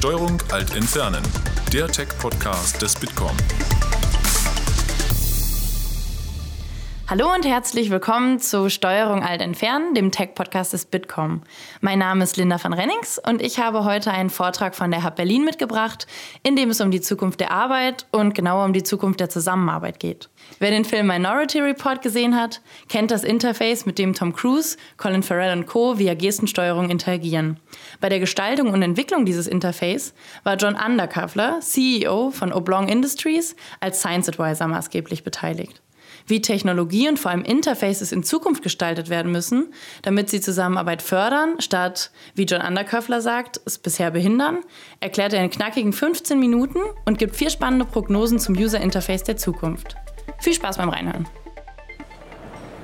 Steuerung Alt Entfernen, der Tech-Podcast des Bitkom. Hallo und herzlich willkommen zu Steuerung Alt Entfernen, dem Tech-Podcast des Bitkom. Mein Name ist Linda van Rennings und ich habe heute einen Vortrag von der Hub Berlin mitgebracht, in dem es um die Zukunft der Arbeit und genauer um die Zukunft der Zusammenarbeit geht. Wer den Film Minority Report gesehen hat, kennt das Interface, mit dem Tom Cruise, Colin Farrell und Co. via Gestensteuerung interagieren. Bei der Gestaltung und Entwicklung dieses Interface war John Underkavler, CEO von Oblong Industries, als Science Advisor maßgeblich beteiligt wie Technologie und vor allem Interfaces in Zukunft gestaltet werden müssen, damit sie Zusammenarbeit fördern, statt, wie John Underköffler sagt, es bisher behindern, erklärt er in knackigen 15 Minuten und gibt vier spannende Prognosen zum User Interface der Zukunft. Viel Spaß beim Reinhören.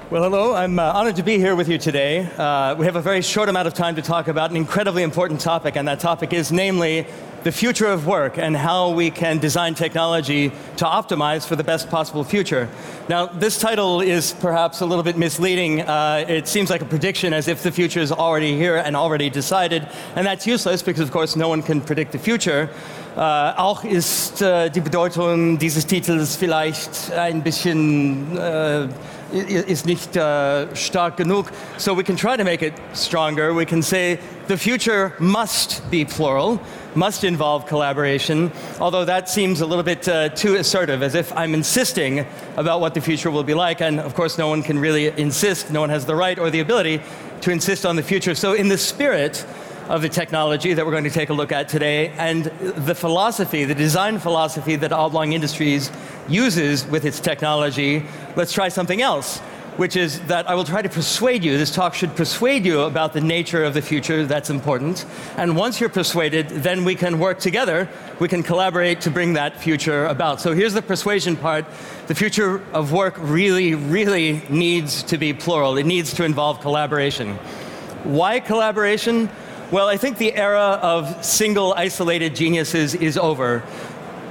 Well, hello. I'm uh, honored to be here with you today. Uh, we have a very short amount of time to talk about an incredibly important topic, and that topic is namely the future of work and how we can design technology to optimize for the best possible future. Now, this title is perhaps a little bit misleading. Uh, it seems like a prediction as if the future is already here and already decided, and that's useless because, of course, no one can predict the future. Uh, auch ist uh, die Bedeutung dieses Titels vielleicht ein bisschen uh, is nicht uh, stark genug. So we can try to make it stronger. We can say the future must be plural, must involve collaboration, although that seems a little bit uh, too assertive, as if I'm insisting about what the future will be like. And of course, no one can really insist, no one has the right or the ability to insist on the future. So, in the spirit, of the technology that we're going to take a look at today and the philosophy, the design philosophy that Oblong Industries uses with its technology, let's try something else, which is that I will try to persuade you, this talk should persuade you about the nature of the future, that's important. And once you're persuaded, then we can work together, we can collaborate to bring that future about. So here's the persuasion part. The future of work really, really needs to be plural, it needs to involve collaboration. Why collaboration? Well, I think the era of single isolated geniuses is over.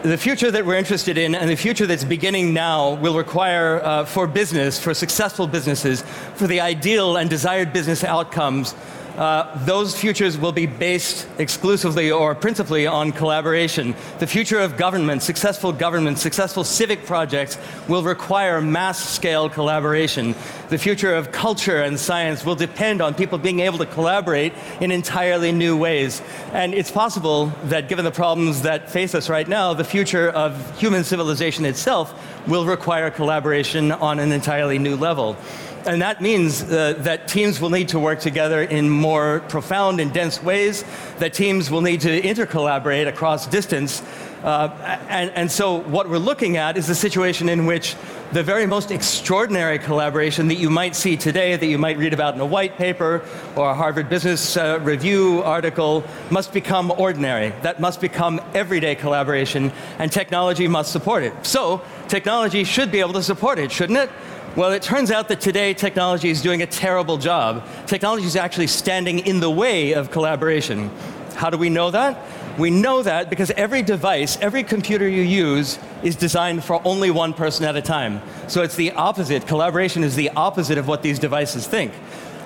The future that we're interested in and the future that's beginning now will require, uh, for business, for successful businesses, for the ideal and desired business outcomes, uh, those futures will be based exclusively or principally on collaboration. The future of government, successful government, successful civic projects will require mass scale collaboration. The future of culture and science will depend on people being able to collaborate in entirely new ways. And it's possible that, given the problems that face us right now, the future of human civilization itself will require collaboration on an entirely new level. And that means uh, that teams will need to work together in more profound and dense ways, that teams will need to intercollaborate across distance. Uh, and, and so, what we're looking at is a situation in which the very most extraordinary collaboration that you might see today, that you might read about in a white paper or a Harvard Business uh, Review article, must become ordinary. That must become everyday collaboration, and technology must support it. So, technology should be able to support it, shouldn't it? Well, it turns out that today technology is doing a terrible job. Technology is actually standing in the way of collaboration. How do we know that? We know that because every device, every computer you use is designed for only one person at a time. So it's the opposite. Collaboration is the opposite of what these devices think.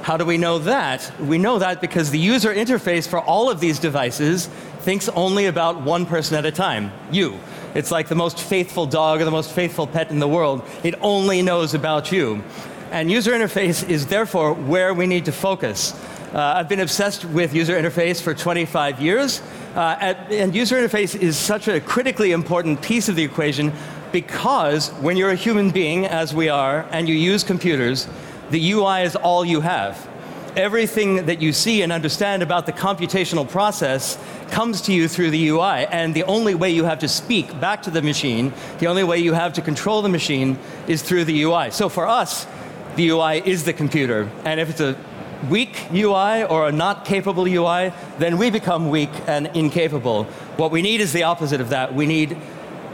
How do we know that? We know that because the user interface for all of these devices thinks only about one person at a time, you. It's like the most faithful dog or the most faithful pet in the world. It only knows about you. And user interface is therefore where we need to focus. Uh, I've been obsessed with user interface for 25 years, uh, at, and user interface is such a critically important piece of the equation because when you're a human being, as we are, and you use computers, the UI is all you have everything that you see and understand about the computational process comes to you through the UI. And the only way you have to speak back to the machine, the only way you have to control the machine is through the UI. So for us, the UI is the computer. And if it's a weak UI or a not capable UI, then we become weak and incapable. What we need is the opposite of that. We need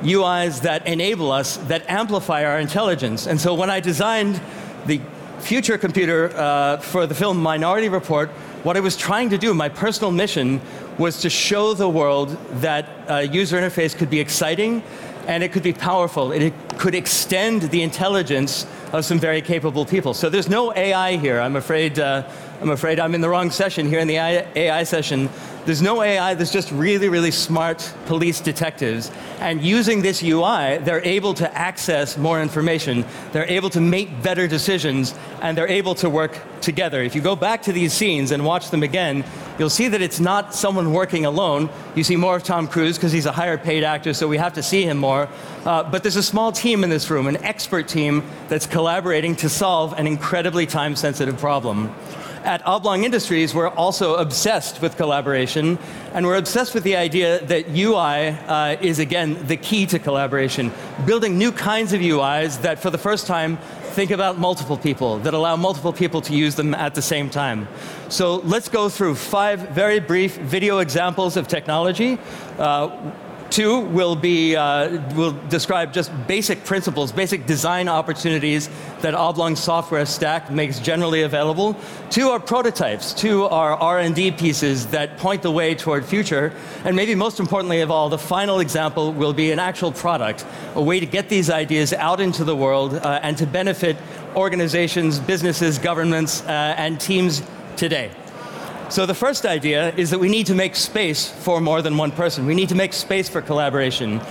UIs that enable us, that amplify our intelligence. And so when I designed the future computer uh, for the film Minority Report, what I was trying to do, my personal mission, was to show the world that a user interface could be exciting and it could be powerful. It could extend the intelligence of some very capable people. So there's no AI here. I'm afraid, uh, I'm afraid I'm in the wrong session here in the AI session. There's no AI, there's just really, really smart police detectives. And using this UI, they're able to access more information, they're able to make better decisions, and they're able to work together. If you go back to these scenes and watch them again, you'll see that it's not someone working alone. You see more of Tom Cruise because he's a higher paid actor, so we have to see him more. Uh, but there's a small team in this room, an expert team that's collaborating to solve an incredibly time sensitive problem at Oblong Industries, we're also obsessed with collaboration, and we're obsessed with the idea that UI uh, is, again, the key to collaboration. Building new kinds of UIs that, for the first time, think about multiple people, that allow multiple people to use them at the same time. So let's go through five very brief video examples of technology. Uh, Two will be uh, will describe just basic principles, basic design opportunities that Oblong software stack makes generally available. Two are prototypes. Two are R&D pieces that point the way toward future. And maybe most importantly of all, the final example will be an actual product, a way to get these ideas out into the world uh, and to benefit organizations, businesses, governments, uh, and teams today. So the first idea is that we need to make space for more than one person. We need to make space for collaboration.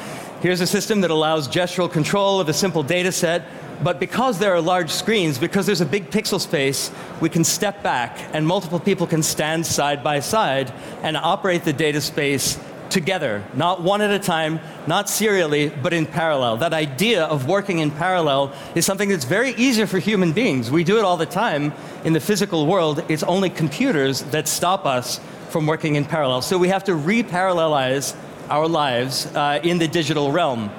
Here's a system that allows gestural control of a simple data set, but because there are large screens, because there's a big pixel space, we can step back and multiple people can stand side by side and operate the data space together, not one at a time, not serially, but in parallel. That idea of working in parallel is something that's very easy for human beings. We do it all the time in the physical world. It's only computers that stop us from working in parallel. So we have to reparallelize our lives uh, in the digital realm.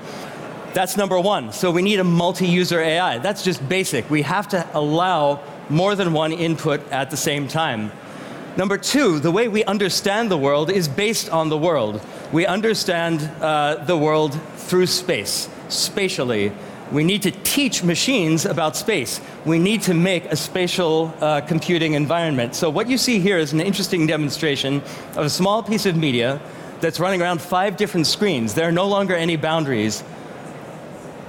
That's number one. So we need a multi user AI. That's just basic. We have to allow more than one input at the same time. Number two, the way we understand the world is based on the world. We understand uh, the world through space, spatially. We need to teach machines about space. We need to make a spatial uh, computing environment. So, what you see here is an interesting demonstration of a small piece of media that's running around five different screens. There are no longer any boundaries.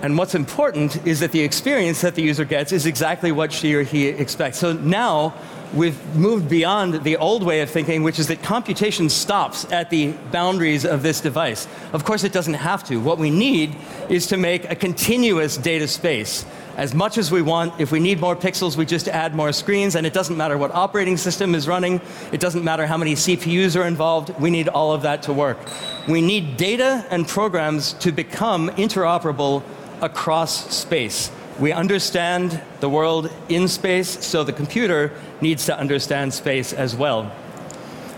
And what's important is that the experience that the user gets is exactly what she or he expects. So now we've moved beyond the old way of thinking, which is that computation stops at the boundaries of this device. Of course, it doesn't have to. What we need is to make a continuous data space. As much as we want, if we need more pixels, we just add more screens, and it doesn't matter what operating system is running, it doesn't matter how many CPUs are involved, we need all of that to work. We need data and programs to become interoperable across space. We understand the world in space, so the computer needs to understand space as well.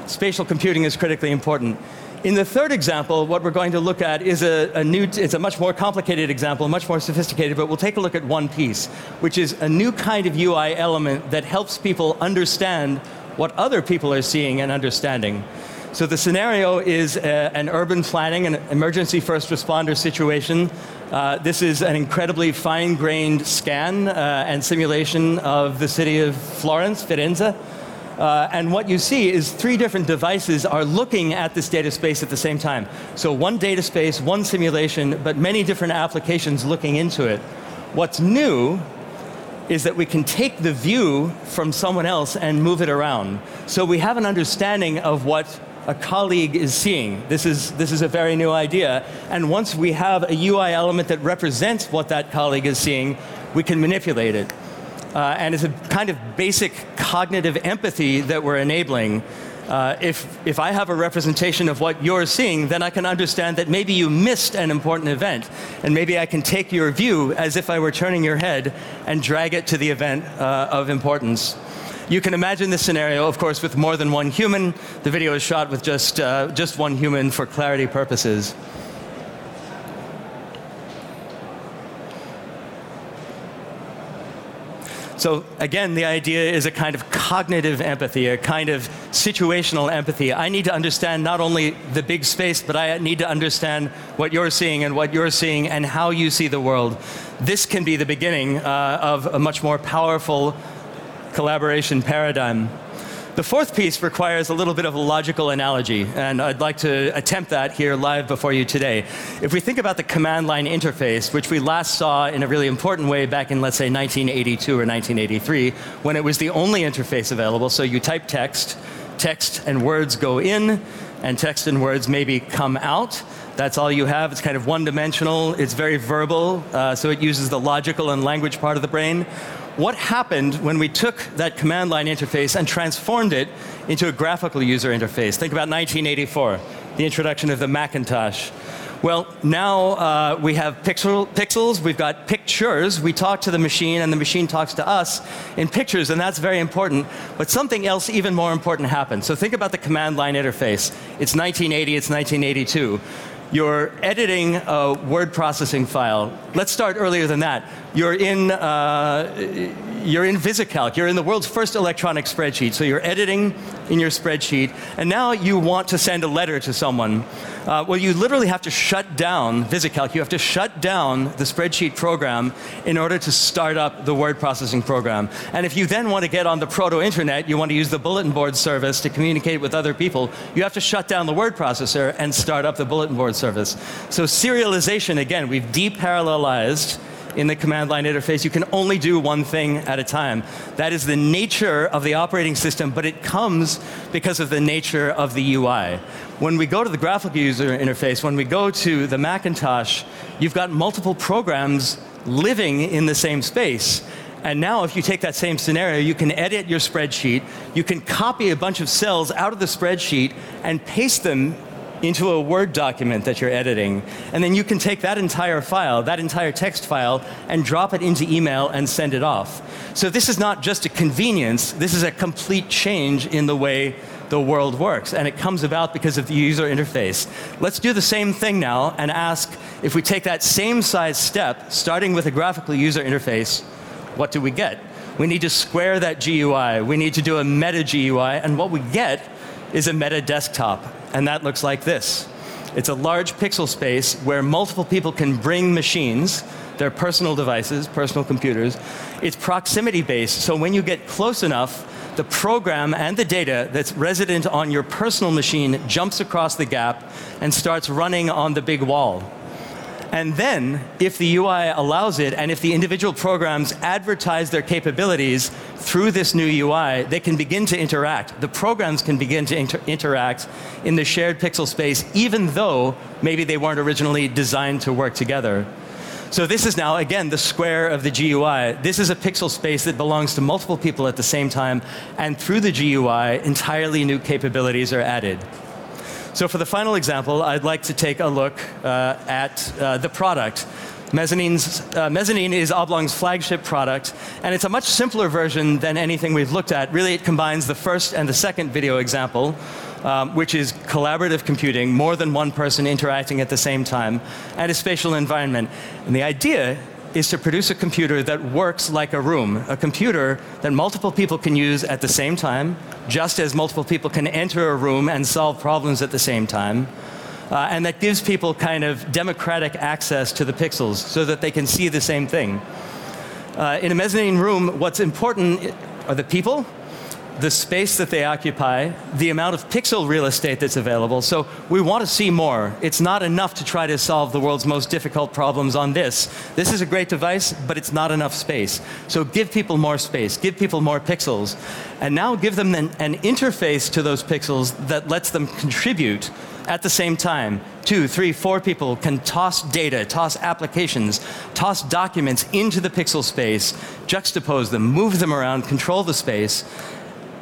Spatial computing is critically important. In the third example, what we're going to look at is a, a, new, it's a much more complicated example, much more sophisticated, but we'll take a look at one piece, which is a new kind of UI element that helps people understand what other people are seeing and understanding. So the scenario is uh, an urban planning, an emergency first responder situation. Uh, this is an incredibly fine-grained scan uh, and simulation of the city of Florence, Firenze. Uh, and what you see is three different devices are looking at this data space at the same time. So one data space, one simulation, but many different applications looking into it. What's new is that we can take the view from someone else and move it around. So we have an understanding of what a colleague is seeing. This is, this is a very new idea. And once we have a UI element that represents what that colleague is seeing, we can manipulate it. Uh, and it's a kind of basic cognitive empathy that we're enabling. Uh, if, if I have a representation of what you're seeing, then I can understand that maybe you missed an important event. And maybe I can take your view as if I were turning your head and drag it to the event uh, of importance. You can imagine this scenario, of course, with more than one human. The video is shot with just, uh, just one human for clarity purposes. So again, the idea is a kind of cognitive empathy, a kind of situational empathy. I need to understand not only the big space, but I need to understand what you're seeing and what you're seeing and how you see the world. This can be the beginning uh, of a much more powerful collaboration paradigm. The fourth piece requires a little bit of a logical analogy, and I'd like to attempt that here live before you today. If we think about the command line interface, which we last saw in a really important way back in, let's say, 1982 or 1983, when it was the only interface available, so you type text, text and words go in, and text and words maybe come out. That's all you have. It's kind of one dimensional, it's very verbal, uh, so it uses the logical and language part of the brain. What happened when we took that command line interface and transformed it into a graphical user interface? Think about 1984, the introduction of the Macintosh. Well, now uh, we have pixel, pixels, we've got pictures. We talk to the machine, and the machine talks to us in pictures, and that's very important. But something else even more important happened. So think about the command line interface. It's 1980, it's 1982 you're editing a word processing file. Let's start earlier than that. You're in, uh, you're in VisiCalc. You're in the world's first electronic spreadsheet. So you're editing in your spreadsheet, and now you want to send a letter to someone. Uh, well, you literally have to shut down VisiCalc. You have to shut down the spreadsheet program in order to start up the word processing program. And if you then want to get on the proto-internet, you want to use the bulletin board service to communicate with other people, you have to shut down the word processor and start up the bulletin board service. So serialization, again, we've deparallelized in the command line interface, you can only do one thing at a time. That is the nature of the operating system, but it comes because of the nature of the UI. When we go to the graphical user interface, when we go to the Macintosh, you've got multiple programs living in the same space. And now, if you take that same scenario, you can edit your spreadsheet, you can copy a bunch of cells out of the spreadsheet and paste them into a Word document that you're editing. And then you can take that entire file, that entire text file, and drop it into email and send it off. So this is not just a convenience, this is a complete change in the way the world works. And it comes about because of the user interface. Let's do the same thing now and ask if we take that same size step, starting with a graphical user interface, what do we get? We need to square that GUI. We need to do a meta GUI. And what we get is a meta desktop and that looks like this. It's a large pixel space where multiple people can bring machines, their personal devices, personal computers. It's proximity based, so when you get close enough, the program and the data that's resident on your personal machine jumps across the gap and starts running on the big wall. And then, if the UI allows it, and if the individual programs advertise their capabilities through this new UI, they can begin to interact. The programs can begin to inter interact in the shared pixel space, even though maybe they weren't originally designed to work together. So this is now, again, the square of the GUI. This is a pixel space that belongs to multiple people at the same time, and through the GUI, entirely new capabilities are added. So for the final example, I'd like to take a look uh, at uh, the product. Mezzanine's, uh, Mezzanine is Oblong's flagship product, and it's a much simpler version than anything we've looked at. Really, it combines the first and the second video example, um, which is collaborative computing, more than one person interacting at the same time, and a spatial environment. And the idea is to produce a computer that works like a room, a computer that multiple people can use at the same time, just as multiple people can enter a room and solve problems at the same time. Uh, and that gives people kind of democratic access to the pixels so that they can see the same thing. Uh, in a mezzanine room, what's important are the people the space that they occupy, the amount of pixel real estate that's available. So we want to see more. It's not enough to try to solve the world's most difficult problems on this. This is a great device, but it's not enough space. So give people more space, give people more pixels, and now give them an, an interface to those pixels that lets them contribute at the same time. Two, three, four people can toss data, toss applications, toss documents into the pixel space, juxtapose them, move them around, control the space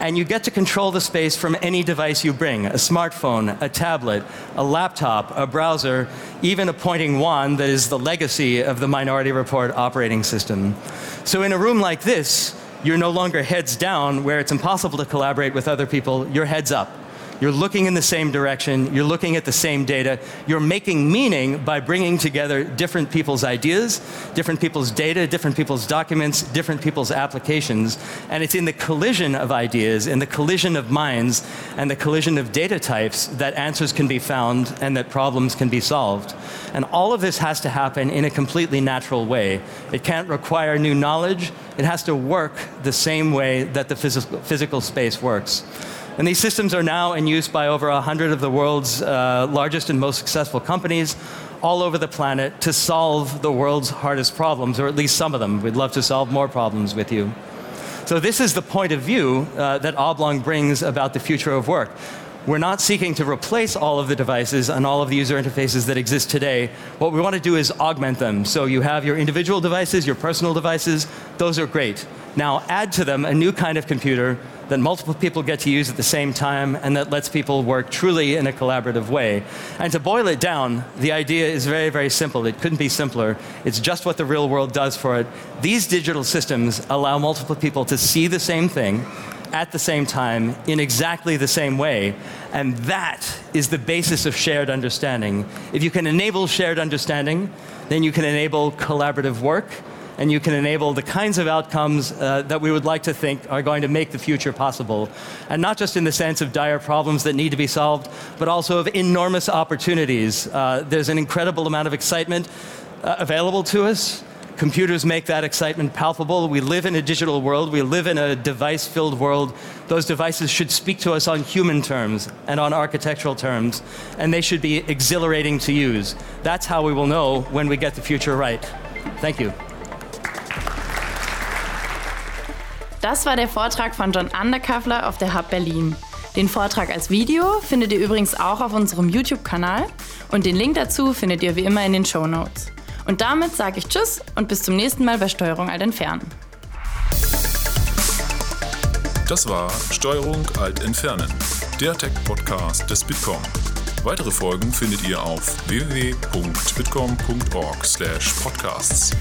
and you get to control the space from any device you bring a smartphone, a tablet, a laptop, a browser, even a pointing wand that is the legacy of the Minority Report operating system. So, in a room like this, you're no longer heads down where it's impossible to collaborate with other people, you're heads up. You're looking in the same direction, you're looking at the same data, you're making meaning by bringing together different people's ideas, different people's data, different people's documents, different people's applications. And it's in the collision of ideas, in the collision of minds, and the collision of data types that answers can be found and that problems can be solved. And all of this has to happen in a completely natural way. It can't require new knowledge, it has to work the same way that the physical space works. And these systems are now in use by over 100 of the world's uh, largest and most successful companies all over the planet to solve the world's hardest problems, or at least some of them. We'd love to solve more problems with you. So, this is the point of view uh, that Oblong brings about the future of work. We're not seeking to replace all of the devices and all of the user interfaces that exist today. What we want to do is augment them. So you have your individual devices, your personal devices, those are great. Now add to them a new kind of computer that multiple people get to use at the same time and that lets people work truly in a collaborative way. And to boil it down, the idea is very, very simple. It couldn't be simpler. It's just what the real world does for it. These digital systems allow multiple people to see the same thing at the same time in exactly the same way. And that is the basis of shared understanding. If you can enable shared understanding, then you can enable collaborative work and you can enable the kinds of outcomes uh, that we would like to think are going to make the future possible. And not just in the sense of dire problems that need to be solved, but also of enormous opportunities. Uh, there's an incredible amount of excitement uh, available to us. Computers make that excitement palpable. We live in a digital world. We live in a device filled world. Those devices should speak to us on human terms and on architectural terms, and they should be exhilarating to use. That's how we will know when we get the future right. Thank you. Das war der Vortrag von John Underkaffler auf der Hub Berlin. Den Vortrag als Video findet ihr übrigens auch auf unserem YouTube-Kanal und den Link dazu findet ihr wie immer in den Show Notes. Und damit sage ich Tschüss und bis zum nächsten Mal bei Steuerung Alt Entfernen. Das war Steuerung Alt Entfernen, der Tech-Podcast des Bitkom. Weitere Folgen findet ihr auf www.bitkom.org/podcasts.